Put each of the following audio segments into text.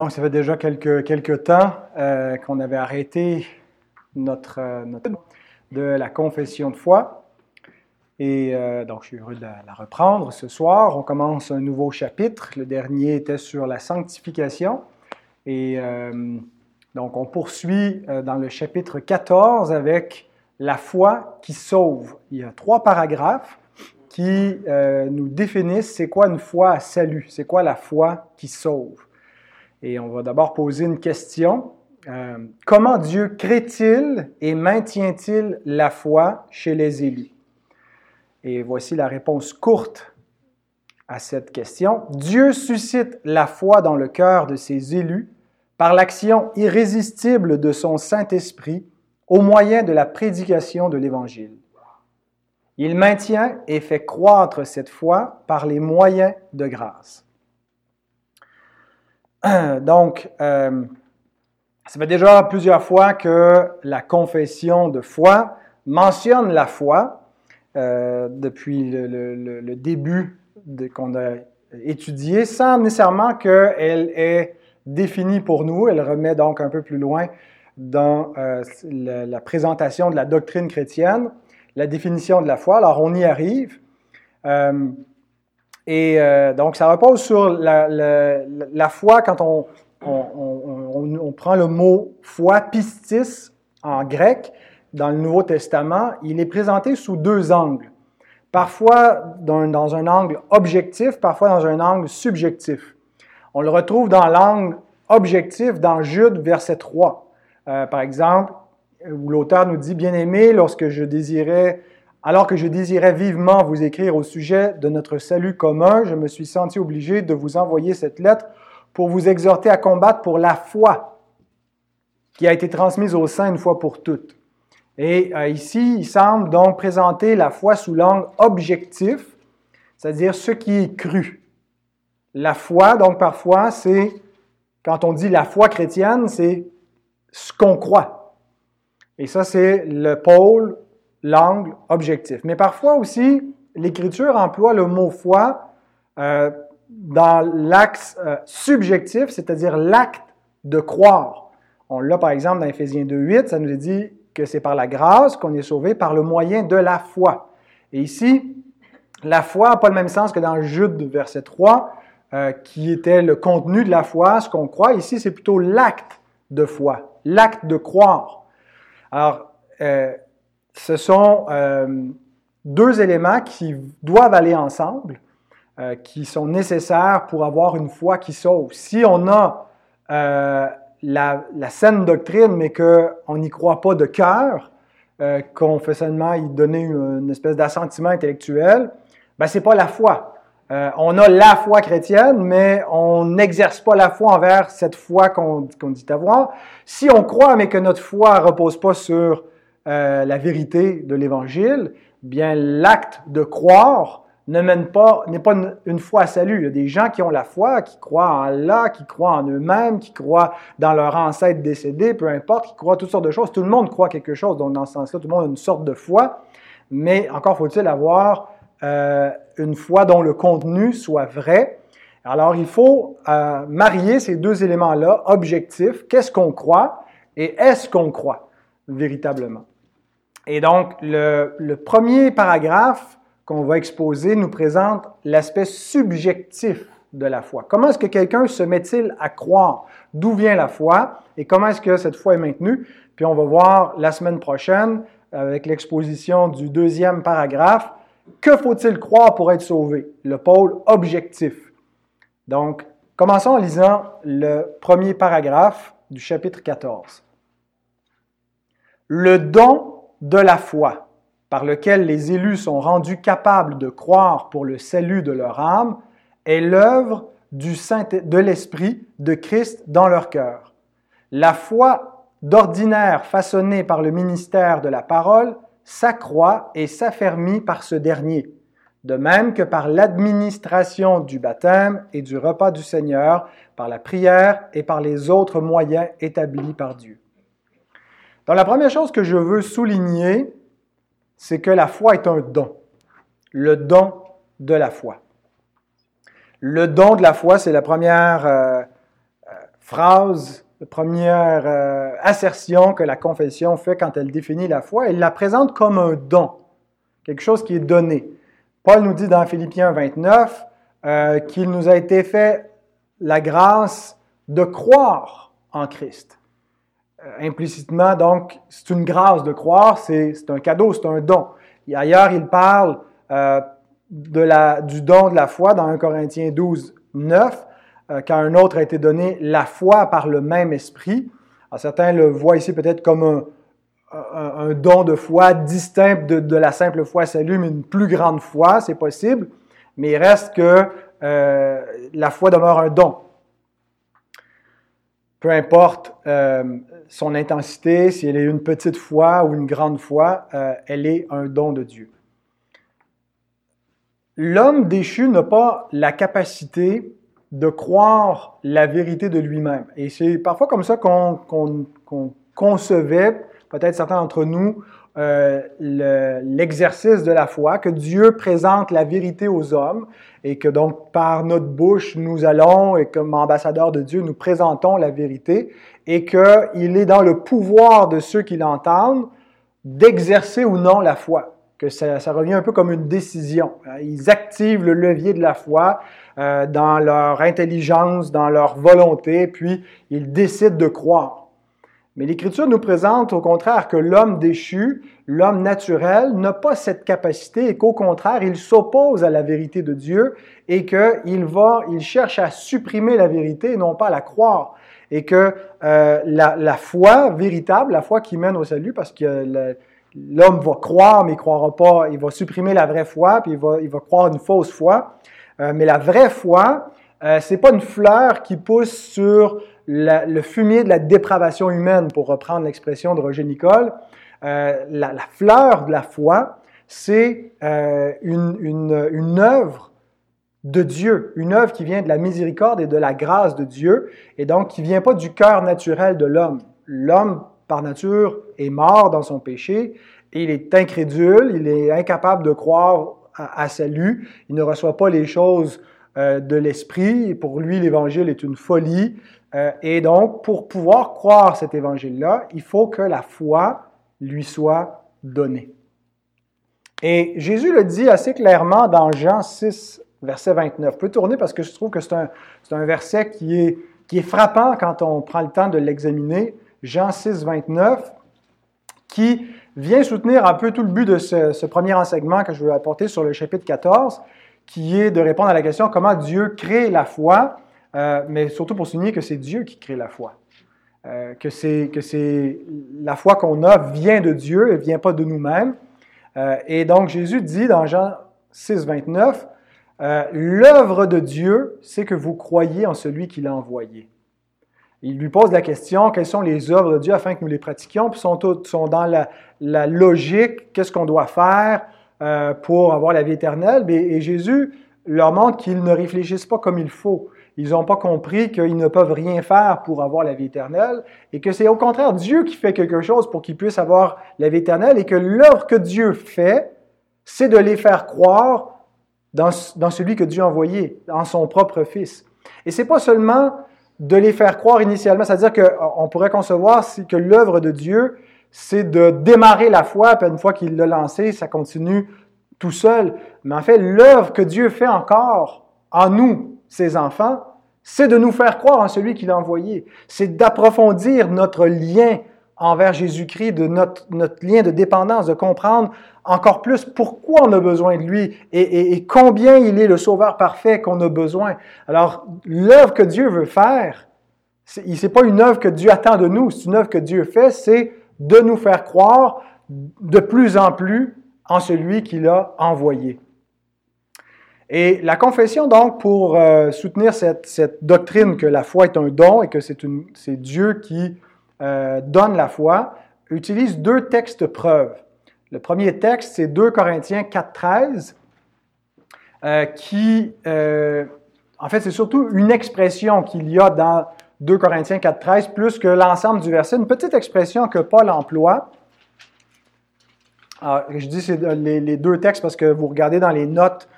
Donc, ça fait déjà quelques, quelques temps euh, qu'on avait arrêté notre, euh, de la confession de foi. Et euh, donc, je suis heureux de la, la, reprendre ce soir. On commence un nouveau chapitre. Le dernier était sur la sanctification. Et euh, donc, on poursuit dans le chapitre 14 avec la foi qui sauve. Il y a trois paragraphes qui nous définissent c'est quoi une foi à salut, c'est quoi la foi qui sauve. Et on va d'abord poser une question. Euh, comment Dieu crée-t-il et maintient-il la foi chez les élus? Et voici la réponse courte à cette question. Dieu suscite la foi dans le cœur de ses élus par l'action irrésistible de son Saint-Esprit au moyen de la prédication de l'Évangile. Il maintient et fait croître cette foi par les moyens de grâce. Donc, euh, ça fait déjà plusieurs fois que la confession de foi mentionne la foi euh, depuis le, début qu'on a étudié, sans nécessairement qu'elle est définie pour nous. Elle remet donc un peu plus loin dans euh, la, la, présentation de la doctrine chrétienne, la définition de la foi. Alors, on y arrive. Euh, et euh, donc, ça repose sur la, foi quand on, prend le mot foi, pistis, en grec, dans le Nouveau Testament. Il est présenté sous deux angles. Parfois dans, dans un angle objectif, parfois dans un angle subjectif. On le retrouve dans l'angle objectif dans Jude, verset 3. Euh, par exemple, où l'auteur nous dit, Bien-aimé, lorsque je désirais alors que je désirais vivement vous écrire au sujet de notre salut commun, je me suis senti obligé de vous envoyer cette lettre pour vous exhorter à combattre pour la foi qui a été transmise au sein une fois pour toutes. Et euh, ici, il semble donc présenter la foi sous l'angle objectif, c'est-à-dire ce qui est cru. La foi, donc parfois, c'est, quand on dit la foi chrétienne, c'est ce qu'on croit. Et ça, c'est le pôle l'angle objectif. Mais parfois aussi, l'Écriture emploie le mot foi euh, dans l'axe euh, subjectif, c'est-à-dire l'acte de croire. On l'a par exemple dans Éphésiens 2.8, ça nous dit que c'est par la grâce qu'on est sauvé par le moyen de la foi. Et ici, la foi n'a pas le même sens que dans Jude verset 3, euh, qui était le contenu de la foi, ce qu'on croit. Ici, c'est plutôt l'acte de foi, l'acte de croire. Alors, ce sont euh, deux éléments qui doivent aller ensemble, euh, qui sont nécessaires pour avoir une foi qui sauve. Si on a euh, la, saine doctrine, mais qu'on n'y croit pas de cœur, qu'on fait seulement y donner une, espèce d'assentiment intellectuel, ben c'est pas la foi. On a la foi chrétienne, mais on n'exerce pas la foi envers cette foi qu'on qu dit avoir. Si on croit, mais que notre foi repose pas sur euh, la vérité de l'Évangile, bien l'acte de croire ne mène pas, n'est pas une, foi à salut. Il y a des gens qui ont la foi, qui croient en Allah, qui croient en eux-mêmes, qui croient dans leur ancêtre décédé, peu importe, qui croient toutes sortes de choses. Tout le monde croit quelque chose, donc dans ce sens-là, tout le monde a une sorte de foi, mais encore faut-il avoir euh, une foi dont le contenu soit vrai. Alors, il faut euh, marier ces deux éléments-là, objectifs, qu'est-ce qu'on croit et est-ce qu'on croit véritablement? Et donc, le, premier paragraphe qu'on va exposer nous présente l'aspect subjectif de la foi. Comment est-ce que quelqu'un se met-il à croire? D'où vient la foi? Et comment est-ce que cette foi est maintenue? Puis on va voir la semaine prochaine, avec l'exposition du deuxième paragraphe, que faut-il croire pour être sauvé? Le pôle objectif. Donc, commençons en lisant le premier paragraphe du chapitre 14. Le don de la foi, par lequel les élus sont rendus capables de croire pour le salut de leur âme, est l'œuvre du Saint de l'Esprit de Christ dans leur cœur. La foi d'ordinaire façonnée par le ministère de la parole s'accroît et s'affermit par ce dernier, de même que par l'administration du baptême et du repas du Seigneur, par la prière et par les autres moyens établis par Dieu. Donc la première chose que je veux souligner, c'est que la foi est un don. Le don de la foi. Le don de la foi, c'est la première euh, phrase, la première euh, assertion que la confession fait quand elle définit la foi. Elle la présente comme un don, quelque chose qui est donné. Paul nous dit dans Philippiens 29 euh, qu'il nous a été fait la grâce de croire en Christ. Euh, implicitement, donc, c'est une grâce de croire, c'est un cadeau, c'est un don. Et ailleurs, il parle euh, de la, du don de la foi dans 1 Corinthiens 12, 9, euh, quand un autre a été donné la foi par le même esprit. Certains le voient ici peut-être comme un, un, don de foi distinct de, de, la simple foi salut, mais une plus grande foi, c'est possible. Mais il reste que euh, la foi demeure un don peu importe euh, son intensité, si elle est une petite foi ou une grande foi, euh, elle est un don de Dieu. L'homme déchu n'a pas la capacité de croire la vérité de lui-même. Et c'est parfois comme ça qu'on concevait, peut-être certains d'entre nous, euh, l'exercice de la foi, que Dieu présente la vérité aux hommes et que donc par notre bouche, nous allons, et comme ambassadeurs de Dieu, nous présentons la vérité et qu'il est dans le pouvoir de ceux qui l'entendent d'exercer ou non la foi. Que ça, revient un peu comme une décision. Ils activent le levier de la foi euh, dans leur intelligence, dans leur volonté, puis ils décident de croire. Mais l'Écriture nous présente au contraire que l'homme déchu, l'homme naturel, n'a pas cette capacité et qu'au contraire, il s'oppose à la vérité de Dieu et qu'il va, il cherche à supprimer la vérité et non pas à la croire. Et que euh, la, foi véritable, la foi qui mène au salut, parce que l'homme va croire, mais il ne croira pas, il va supprimer la vraie foi, puis il va, il va croire une fausse foi. Euh, mais la vraie foi, euh, c'est pas une fleur qui pousse sur le fumier de la dépravation humaine, pour reprendre l'expression de Roger Nicole. Euh, la, fleur de la foi, c'est euh, une, œuvre de Dieu, une œuvre qui vient de la miséricorde et de la grâce de Dieu, et donc qui vient pas du cœur naturel de l'homme. L'homme, par nature, est mort dans son péché, il est incrédule, il est incapable de croire à, à salut, il ne reçoit pas les choses euh, de l'esprit. Pour lui, l'Évangile est une folie. Euh, et donc, pour pouvoir croire cet Évangile-là, il faut que la foi lui soit donnée. Et Jésus le dit assez clairement dans Jean 6, verset 29. Je peux tourner parce que je trouve que c'est un, verset qui est, frappant quand on prend le temps de l'examiner. Jean 6, 29, qui vient soutenir un peu tout le but de ce premier enseignement que je veux apporter sur le chapitre 14 qui est de répondre à la question comment Dieu crée la foi, euh, mais surtout pour souligner que c'est Dieu qui crée la foi. Euh, que c'est la foi qu'on a vient de Dieu, elle vient pas de nous-mêmes. Euh, et donc Jésus dit dans Jean 6, 29, l'œuvre de Dieu, c'est que vous croyez en celui qui l'a envoyé. Il lui pose la question, quelles sont les œuvres de Dieu afin que nous les pratiquions, puis sont, sont dans la, logique, qu'est-ce qu'on doit faire, euh, pour avoir la vie éternelle? Et, Jésus leur montre qu'ils ne réfléchissent pas comme il faut. Ils n'ont pas compris qu'ils ne peuvent rien faire pour avoir la vie éternelle et que c'est au contraire Dieu qui fait quelque chose pour qu'ils puissent avoir la vie éternelle et que l'œuvre que Dieu fait, c'est de les faire croire dans, dans, celui que Dieu a envoyé, en son propre Fils. Et c'est pas seulement de les faire croire initialement, c'est-à-dire qu'on pourrait concevoir que l'œuvre de Dieu, c'est de démarrer la foi, puis une fois qu'il l'a lancé, ça continue tout seul. Mais en fait, l'œuvre que Dieu fait encore en nous, ses enfants, c'est de nous faire croire en celui qu'il a envoyé. C'est d'approfondir notre lien envers Jésus-Christ, de notre, notre, lien de dépendance, de comprendre encore plus pourquoi on a besoin de lui et, et combien il est le sauveur parfait qu'on a besoin. Alors, l'œuvre que Dieu veut faire, ce n'est pas une œuvre que Dieu attend de nous, c'est une œuvre que Dieu fait, c'est de nous faire croire de plus en plus en celui qu'il a envoyé. Et la confession, donc, pour euh, soutenir cette, doctrine que la foi est un don et que c'est Dieu qui euh, donne la foi, utilise deux textes preuves. Le premier texte, c'est 2 Corinthiens 4.13, euh, qui, en fait, c'est surtout une expression qu'il y a dans 2 Corinthiens 4.13, plus que l'ensemble du verset. Une petite expression que Paul emploie. Alors, je dis les, deux textes parce que vous regardez dans les notes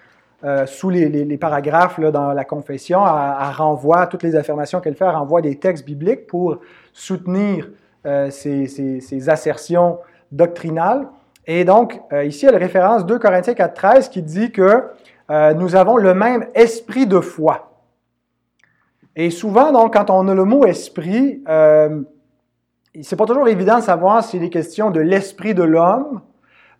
euh, sous les, paragraphes dans la confession, elle, renvoie, toutes les affirmations qu'elle fait, elle renvoie des textes bibliques pour soutenir euh, ces, assertions doctrinales. Et donc, euh, ici, elle référence 2 Corinthiens 4, 13 qui dit que nous avons le même esprit de foi. Et souvent, donc, quand on a le mot esprit, c'est pas toujours évident de savoir s'il est question de l'esprit de l'homme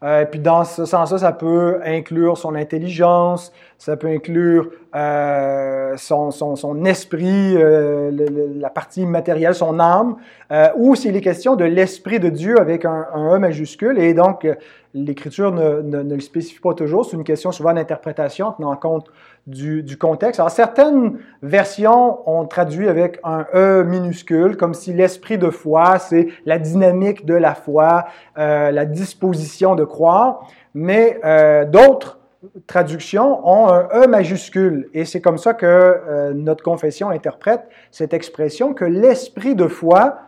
euh, puis dans ce sens-là, ça peut inclure son intelligence, ça peut inclure euh, son, esprit, euh, la partie matérielle, son âme, euh, ou s'il est question de l'esprit de Dieu avec un, un, E majuscule. Et donc, l'Écriture ne, ne, ne, le spécifie pas toujours. C'est une question souvent d'interprétation, tenant compte du, contexte. Alors, certaines versions ont traduit avec un E minuscule, comme si l'esprit de foi, c'est la dynamique de la foi, euh, la disposition de croire, mais euh, d'autres traductions ont un E majuscule. Et c'est comme ça que euh, notre confession interprète cette expression que l'esprit de foi,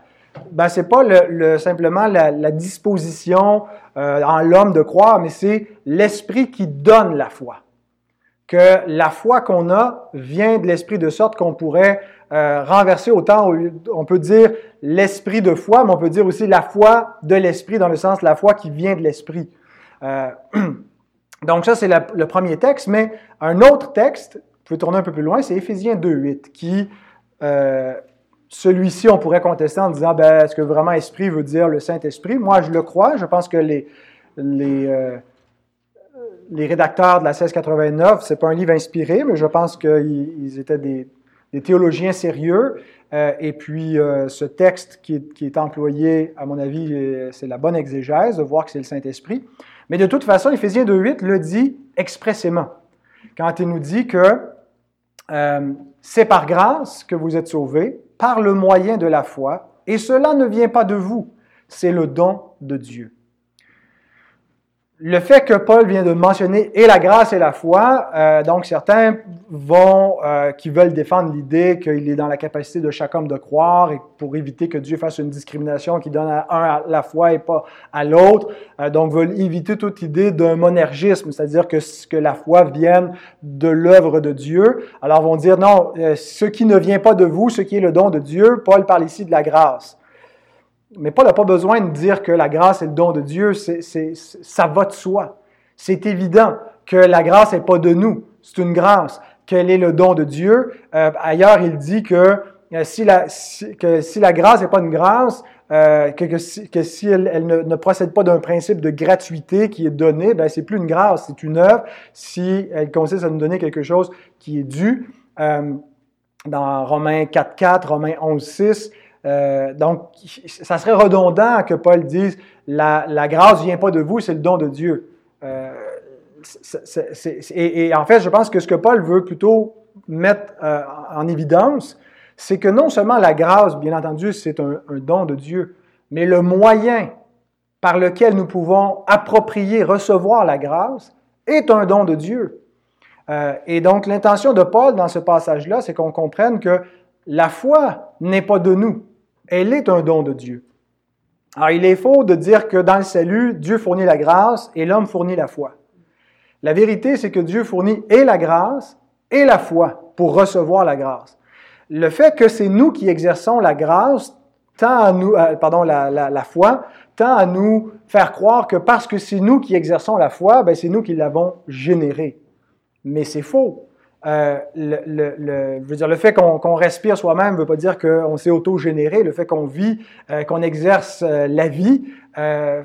ben, c'est pas le, simplement la disposition en l'homme de croire, mais c'est l'esprit qui donne la foi que la foi qu'on a vient de l'esprit de sorte qu'on pourrait euh, renverser autant, on peut dire l'esprit de foi, mais on peut dire aussi la foi de l'esprit dans le sens la foi qui vient de l'esprit. Euh, donc ça, c'est le premier texte, mais un autre texte, vous pouvez tourner un peu plus loin, c'est Éphésiens 2.8, qui, euh, celui-ci, on pourrait contester en disant, ben, est-ce que vraiment esprit veut dire le Saint-Esprit? Moi, je le crois, je pense que les les rédacteurs de la 1689, c'est pas un livre inspiré, mais je pense qu'ils étaient des, théologiens sérieux. Euh, et puis, euh, ce texte qui est, employé, à mon avis, euh, c'est la bonne exégèse de voir que c'est le Saint-Esprit. Mais de toute façon, Éphésiens 2.8 le dit expressément. Quand il nous dit que c'est par grâce que vous êtes sauvés, par le moyen de la foi, et cela ne vient pas de vous, c'est le don de Dieu le fait que Paul vient de mentionner et la grâce et la foi, euh, donc certains vont, euh, qui veulent défendre l'idée qu'il est dans la capacité de chaque homme de croire et pour éviter que Dieu fasse une discrimination qui donne à un à la foi et pas à l'autre, euh, donc veulent éviter toute idée d'un monergisme, c'est-à-dire que, que la foi vienne de l'œuvre de Dieu. Alors vont dire non, ce qui ne vient pas de vous, ce qui est le don de Dieu, Paul parle ici de la grâce. Mais Paul n'a pas besoin de dire que la grâce est le don de Dieu, ça va de soi. C'est évident que la grâce n'est pas de nous, c'est une grâce. Quel est le don de Dieu? Euh, ailleurs, il dit que, euh, si, la, que si la grâce n'est pas une grâce, euh, que, si, elle, ne, procède pas d'un principe de gratuité qui est donné, ben c'est plus une grâce, c'est une œuvre. Si elle consiste à nous donner quelque chose qui est dû, dans Romains 4.4, Romains 11.6, euh, donc, ça serait redondant que Paul dise la, grâce vient pas de vous, c'est le don de Dieu. Euh, et, en fait, je pense que ce que Paul veut plutôt mettre euh, en évidence, c'est que non seulement la grâce, bien entendu, c'est un, don de Dieu, mais le moyen par lequel nous pouvons approprier, recevoir la grâce, est un don de Dieu. et donc, l'intention de Paul dans ce passage-là, c'est qu'on comprenne que la foi n'est pas de nous elle est un don de Dieu. Alors, il est faux de dire que dans le salut, Dieu fournit la grâce et l'homme fournit la foi. La vérité, c'est que Dieu fournit et la grâce et la foi pour recevoir la grâce. Le fait que c'est nous qui exerçons la grâce, tend à nous, euh, pardon, la, la, foi, tend à nous faire croire que parce que c'est nous qui exerçons la foi, ben c'est nous qui l'avons générée. Mais c'est faux. Euh, le, le, je veux dire, le fait qu'on respire soi-même ne veut pas dire qu'on s'est auto-généré. Le fait qu'on vit, euh, qu'on exerce euh, la vie, ne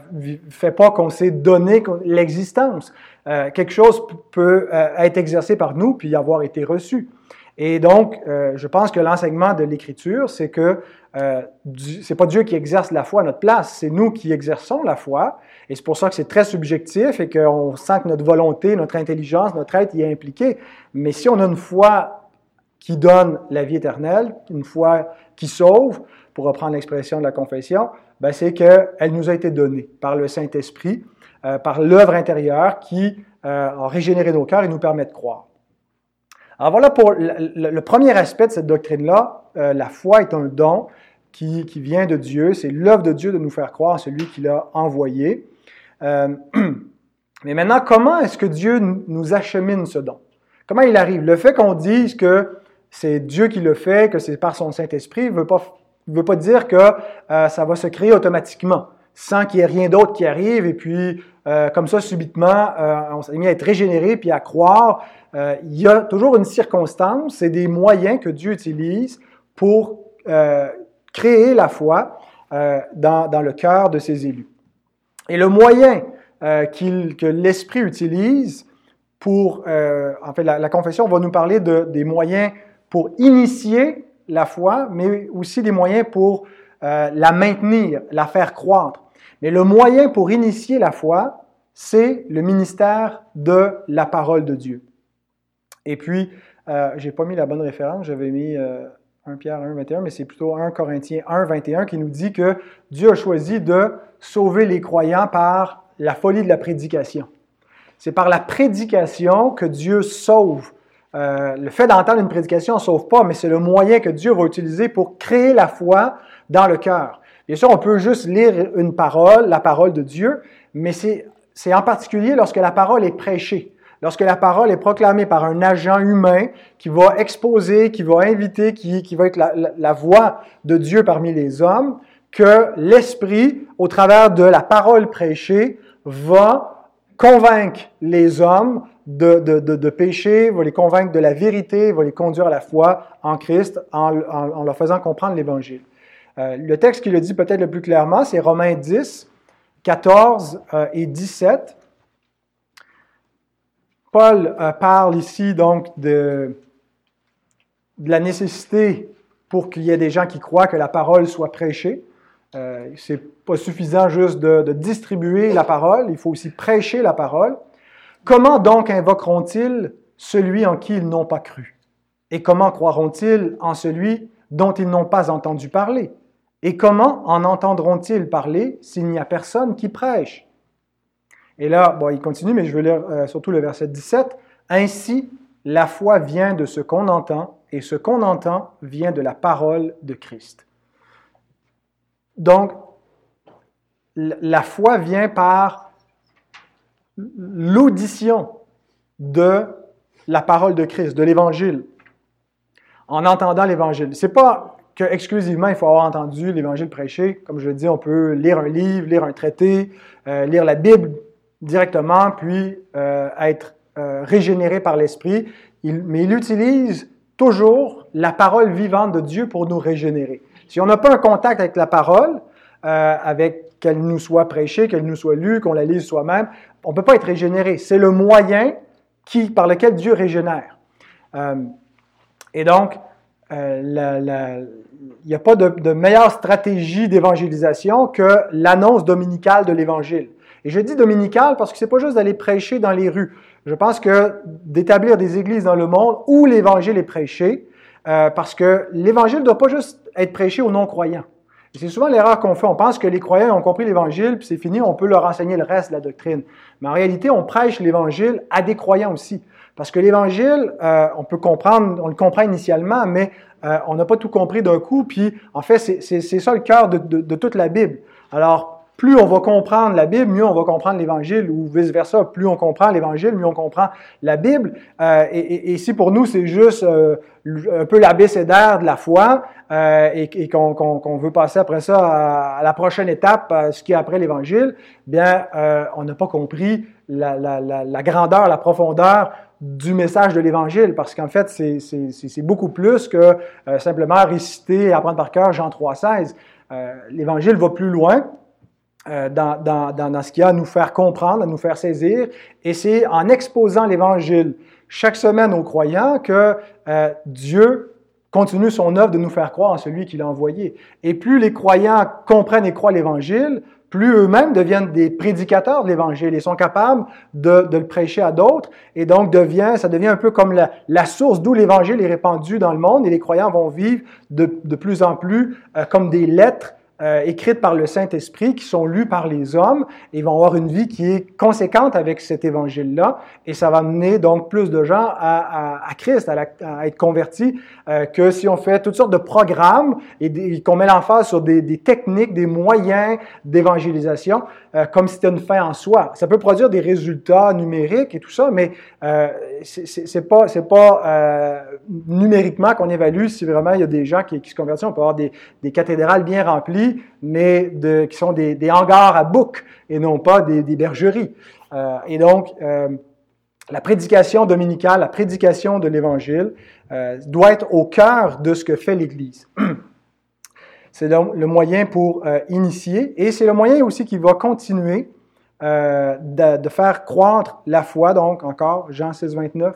fait pas qu'on s'est donné l'existence. quelque chose peut être exercé par nous puis avoir été reçu. Et donc, je pense que l'enseignement de l'Écriture, c'est que euh, c'est pas Dieu qui exerce la foi à notre place, c'est nous qui exerçons la foi. Et c'est pour ça que c'est très subjectif et qu'on sent que notre volonté, notre intelligence, notre être y est impliqué. Mais si on a une foi qui donne la vie éternelle, une foi qui sauve, pour reprendre l'expression de la confession, ben c'est qu'elle nous a été donnée par le Saint-Esprit, euh, par l'œuvre intérieure qui euh, a régénéré nos cœurs et nous permet de croire. Alors voilà pour le, premier aspect de cette doctrine-là. Euh, la foi est un don qui, vient de Dieu. C'est l'œuvre de Dieu de nous faire croire en celui qui l'a envoyé. Euh, mais maintenant, comment est-ce que Dieu nous achemine ce don? Comment il arrive? Le fait qu'on dise que c'est Dieu qui le fait, que c'est par son Saint-Esprit, ne veut pas, dire que euh, ça va se créer automatiquement, sans qu'il y ait rien d'autre qui arrive, et puis comme ça, subitement, on s'est mis à être régénéré, puis à croire. il y a toujours une circonstance, c'est des moyens que Dieu utilise pour créer la foi dans, dans, le cœur de ses élus. Et le moyen que l'Esprit utilise pour, en fait, la, confession va nous parler de, des moyens pour initier la foi, mais aussi des moyens pour euh, la maintenir, la faire croître. Mais le moyen pour initier la foi, c'est le ministère de la parole de Dieu. Et puis, euh, j'ai pas mis la bonne référence, j'avais mis euh, 1 Pierre 1, 21, mais c'est plutôt 1 Corinthiens 1, 21 qui nous dit que Dieu a choisi de sauver les croyants par la folie de la prédication. C'est par la prédication que Dieu sauve euh, le fait d'entendre une prédication ne sauve pas, mais c'est le moyen que Dieu va utiliser pour créer la foi dans le cœur. Bien sûr, on peut juste lire une parole, la parole de Dieu, mais c'est en particulier lorsque la parole est prêchée, lorsque la parole est proclamée par un agent humain qui va exposer, qui va inviter, qui, va être la, voix de Dieu parmi les hommes, que l'Esprit, au travers de la parole prêchée, va convaincre les hommes de, de, de, péché, va les convaincre de la vérité, va les conduire à la foi en Christ en, en, leur faisant comprendre l'Évangile. Euh, le texte qui le dit peut-être le plus clairement, c'est Romains 10, 14 euh, et 17. Paul euh, parle ici donc de, la nécessité pour qu'il y ait des gens qui croient que la parole soit prêchée. Euh, c'est pas suffisant juste de, distribuer la parole, il faut aussi prêcher la parole. Comment donc invoqueront-ils celui en qui ils n'ont pas cru? Et comment croiront-ils en celui dont ils n'ont pas entendu parler? Et comment en entendront-ils parler s'il n'y a personne qui prêche? Et là, bon, il continue, mais je vais lire euh, surtout le verset 17. Ainsi, la foi vient de ce qu'on entend, et ce qu'on entend vient de la parole de Christ. Donc, la foi vient par l'audition de la parole de Christ, de l'Évangile, en entendant l'Évangile. C'est pas que exclusivement il faut avoir entendu l'Évangile prêché. Comme je le dis, on peut lire un livre, lire un traité, euh, lire la Bible directement, puis euh, être euh, régénéré par l'Esprit. mais il utilise toujours la parole vivante de Dieu pour nous régénérer. Si on n'a pas un contact avec la parole, avec qu'elle nous soit prêchée, qu'elle nous soit lue, qu'on la lise soi-même. On ne peut pas être régénéré. C'est le moyen qui, par lequel Dieu régénère. Euh, et donc, euh, il n'y a pas de, de meilleure stratégie d'évangélisation que l'annonce dominicale de l'Évangile. Et je dis dominical parce que c'est pas juste d'aller prêcher dans les rues. Je pense que d'établir des églises dans le monde où l'Évangile est prêché, euh, parce que l'Évangile ne doit pas juste être prêché aux non-croyants. C'est souvent l'erreur qu'on fait. On pense que les croyants ont compris l'Évangile, puis c'est fini, on peut leur enseigner le reste de la doctrine. Mais en réalité, on prêche l'Évangile à des croyants aussi. Parce que l'Évangile, euh, on peut comprendre, on le comprend initialement, mais euh, on n'a pas tout compris d'un coup. Puis, en fait, c'est ça le cœur de, de, de toute la Bible. Alors, plus on va comprendre la Bible, mieux on va comprendre l'Évangile, ou vice-versa, plus on comprend l'Évangile, mieux on comprend la Bible. Euh, et, si pour nous, c'est juste euh, un peu l'abécédaire de la foi, euh, et, qu'on veut passer après ça à, la prochaine étape, ce qui est après l'Évangile, bien, on n'a pas compris la, grandeur, la profondeur du message de l'Évangile, parce qu'en fait, c'est beaucoup plus que simplement réciter et apprendre par cœur Jean 3,16. L'Évangile va plus loin, dans, dans, dans, ce qu'il y a à nous faire comprendre, à nous faire saisir. Et c'est en exposant l'Évangile chaque semaine aux croyants que euh, Dieu continue son œuvre de nous faire croire en celui qu'il a envoyé. Et plus les croyants comprennent et croient l'Évangile, plus eux-mêmes deviennent des prédicateurs de l'Évangile et sont capables de, de le prêcher à d'autres. Et donc, devient, ça devient un peu comme la, la source d'où l'Évangile est répandu dans le monde et les croyants vont vivre de, de plus en plus euh, comme des lettres euh, écrites par le Saint-Esprit, qui sont lues par les hommes, et vont avoir une vie qui est conséquente avec cet évangile-là, et ça va mener donc plus de gens à, à, Christ, à, être convertis, euh, que si on fait toutes sortes de programmes et, qu'on met l'emphase sur des, des, techniques, des moyens d'évangélisation, euh, comme si c'était une fin en soi. Ça peut produire des résultats numériques et tout ça, mais euh, c'est pas, pas euh, numériquement qu'on évalue si vraiment il y a des gens qui, se convertissent. On peut avoir des, des cathédrales bien remplies, mais qui sont des, des, hangars à bouc et non pas des, des bergeries. Euh, et donc, la prédication dominicale, la prédication de l'Évangile doit être au cœur de ce que fait l'Église. C'est le moyen pour euh, initier et c'est le moyen aussi qui va continuer euh, de, faire croître la foi. Donc, encore, Jean 6, 29,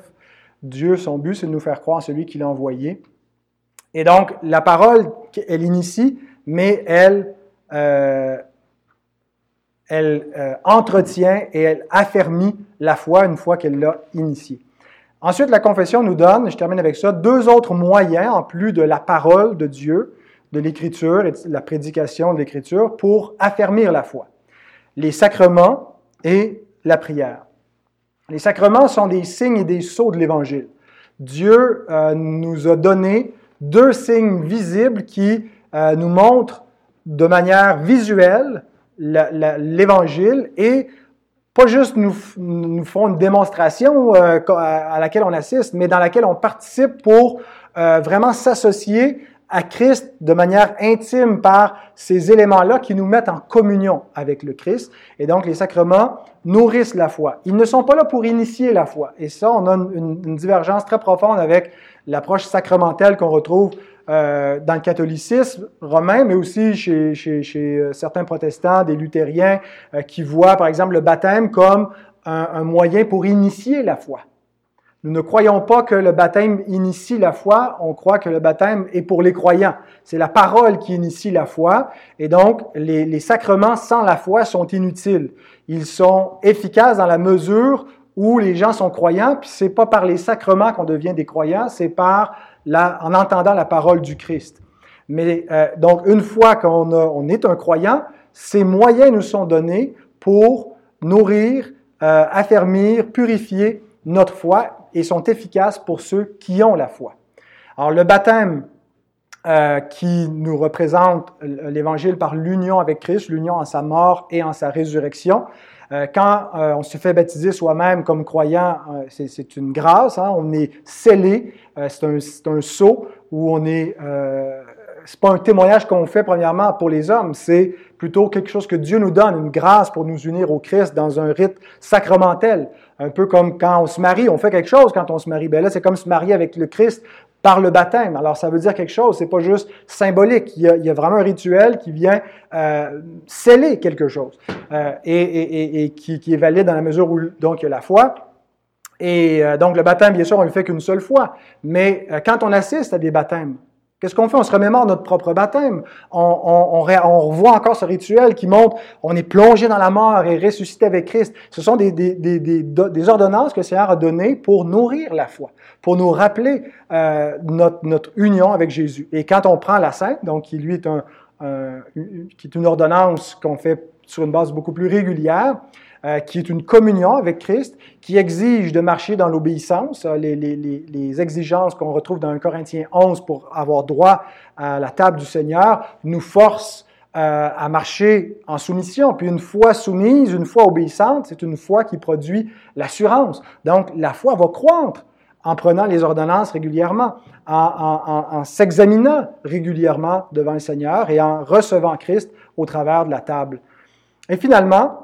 Dieu, son but, c'est de nous faire croire celui qui l'a envoyé. Et donc, la parole, elle initie, mais elle, euh, elle entretient et elle affermit la foi une fois qu'elle l'a initiée. Ensuite, la confession nous donne, je termine avec ça, deux autres moyens en plus de la parole de Dieu de l'Écriture et de la prédication de l'Écriture pour affermir la foi. Les sacrements et la prière. Les sacrements sont des signes et des sceaux de l'Évangile. Dieu euh, nous a donné deux signes visibles qui euh, nous montrent de manière visuelle l'Évangile et pas juste nous, nous font une démonstration euh, à laquelle on assiste, mais dans laquelle on participe pour vraiment s'associer à Christ de manière intime par ces éléments-là qui nous mettent en communion avec le Christ. Et donc, les sacrements nourrissent la foi. Ils ne sont pas là pour initier la foi. Et ça, on a une, divergence très profonde avec l'approche sacramentelle qu'on retrouve euh, dans le catholicisme romain, mais aussi chez, euh, certains protestants, des luthériens, euh, qui voient, par exemple, le baptême comme un moyen pour initier la foi. Nous ne croyons pas que le baptême initie la foi, on croit que le baptême est pour les croyants. C'est la parole qui initie la foi, et donc les, sacrements sans la foi sont inutiles. Ils sont efficaces dans la mesure où les gens sont croyants, puis c'est pas par les sacrements qu'on devient des croyants, c'est par en entendant la parole du Christ. Mais euh, donc une fois qu'on on est un croyant, ces moyens nous sont donnés pour nourrir, euh, affermir, purifier notre foi et sont efficaces pour ceux qui ont la foi. Alors le baptême euh, qui nous représente l'Évangile par l'union avec Christ, l'union en sa mort et en sa résurrection. Euh, quand euh, on se fait baptiser soi-même comme croyant, c'est une grâce, hein, on est scellé, c'est un, un, sceau où on est c'est pas un témoignage qu'on fait premièrement pour les hommes, c'est plutôt quelque chose que Dieu nous donne, une grâce pour nous unir au Christ dans un rite sacramentel. Un peu comme quand on se marie, on fait quelque chose quand on se marie. Ben là, c'est comme se marier avec le Christ par le baptême. Alors, ça veut dire quelque chose, c'est pas juste symbolique. Il y a, vraiment un rituel qui vient euh, sceller quelque chose euh, et, qui, est valide dans la mesure où donc il y a la foi. Et euh, donc, le baptême, bien sûr, on le fait qu'une seule fois. Mais quand on assiste à des baptêmes, Qu'est-ce qu'on fait? On se remémore notre propre baptême. On, revoit encore ce rituel qui montre on est plongé dans la mort et ressuscité avec Christ. Ce sont des, ordonnances que le Seigneur a données pour nourrir la foi, pour nous rappeler euh, notre, union avec Jésus. Et quand on prend la Sainte, donc qui lui qui est une ordonnance qu'on fait sur une base beaucoup plus régulière, euh, qui est une communion avec Christ, qui exige de marcher dans l'obéissance, euh, les, exigences qu'on retrouve dans 1 Corinthiens 11 pour avoir droit à la table du Seigneur, nous forcent euh, à marcher en soumission. Puis une foi soumise, une foi obéissante, c'est une foi qui produit l'assurance. Donc la foi va croître en prenant les ordonnances régulièrement, en, en, en s'examinant régulièrement devant le Seigneur et en recevant Christ au travers de la table. Et finalement,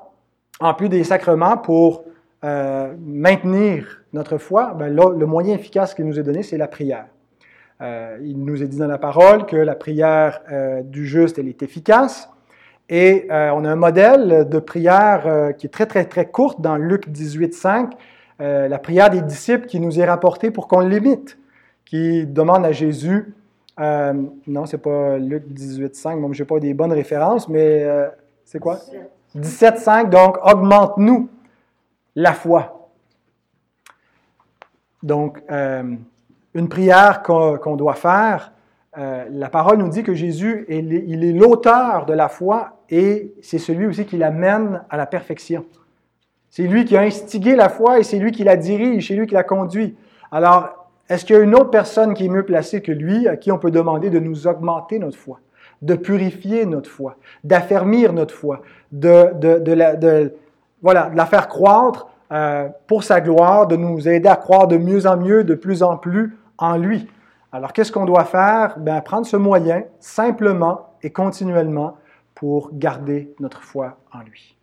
en plus des sacrements pour euh, maintenir notre foi, ben le moyen efficace qui nous est donné, c'est la prière. Euh, il nous est dit dans la parole que la prière euh, du juste, elle est efficace. Et on a un modèle de prière qui est très, très, très courte dans Luc 18, 5, la prière des disciples qui nous est rapportée pour qu'on l'imite, qui demande à Jésus, non, c'est pas Luc 18, 5, bon, je n'ai pas des bonnes références, mais c'est quoi? 17.5, donc augmente-nous la foi. Donc, euh, une prière qu'on doit faire, euh, la parole nous dit que Jésus, il est l'auteur de la foi et c'est celui aussi qui l'amène à la perfection. C'est lui qui a instigé la foi et c'est lui qui la dirige, c'est lui qui la conduit. Alors, est-ce qu'il y a une autre personne qui est mieux placée que lui à qui on peut demander de nous augmenter notre foi, de purifier notre foi, d'affermir notre foi, de, la, voilà, de la faire croître euh, pour sa gloire, de nous aider à croire de mieux en mieux, de plus en plus en lui. Alors, qu'est-ce qu'on doit faire? Ben, prendre ce moyen simplement et continuellement pour garder notre foi en lui.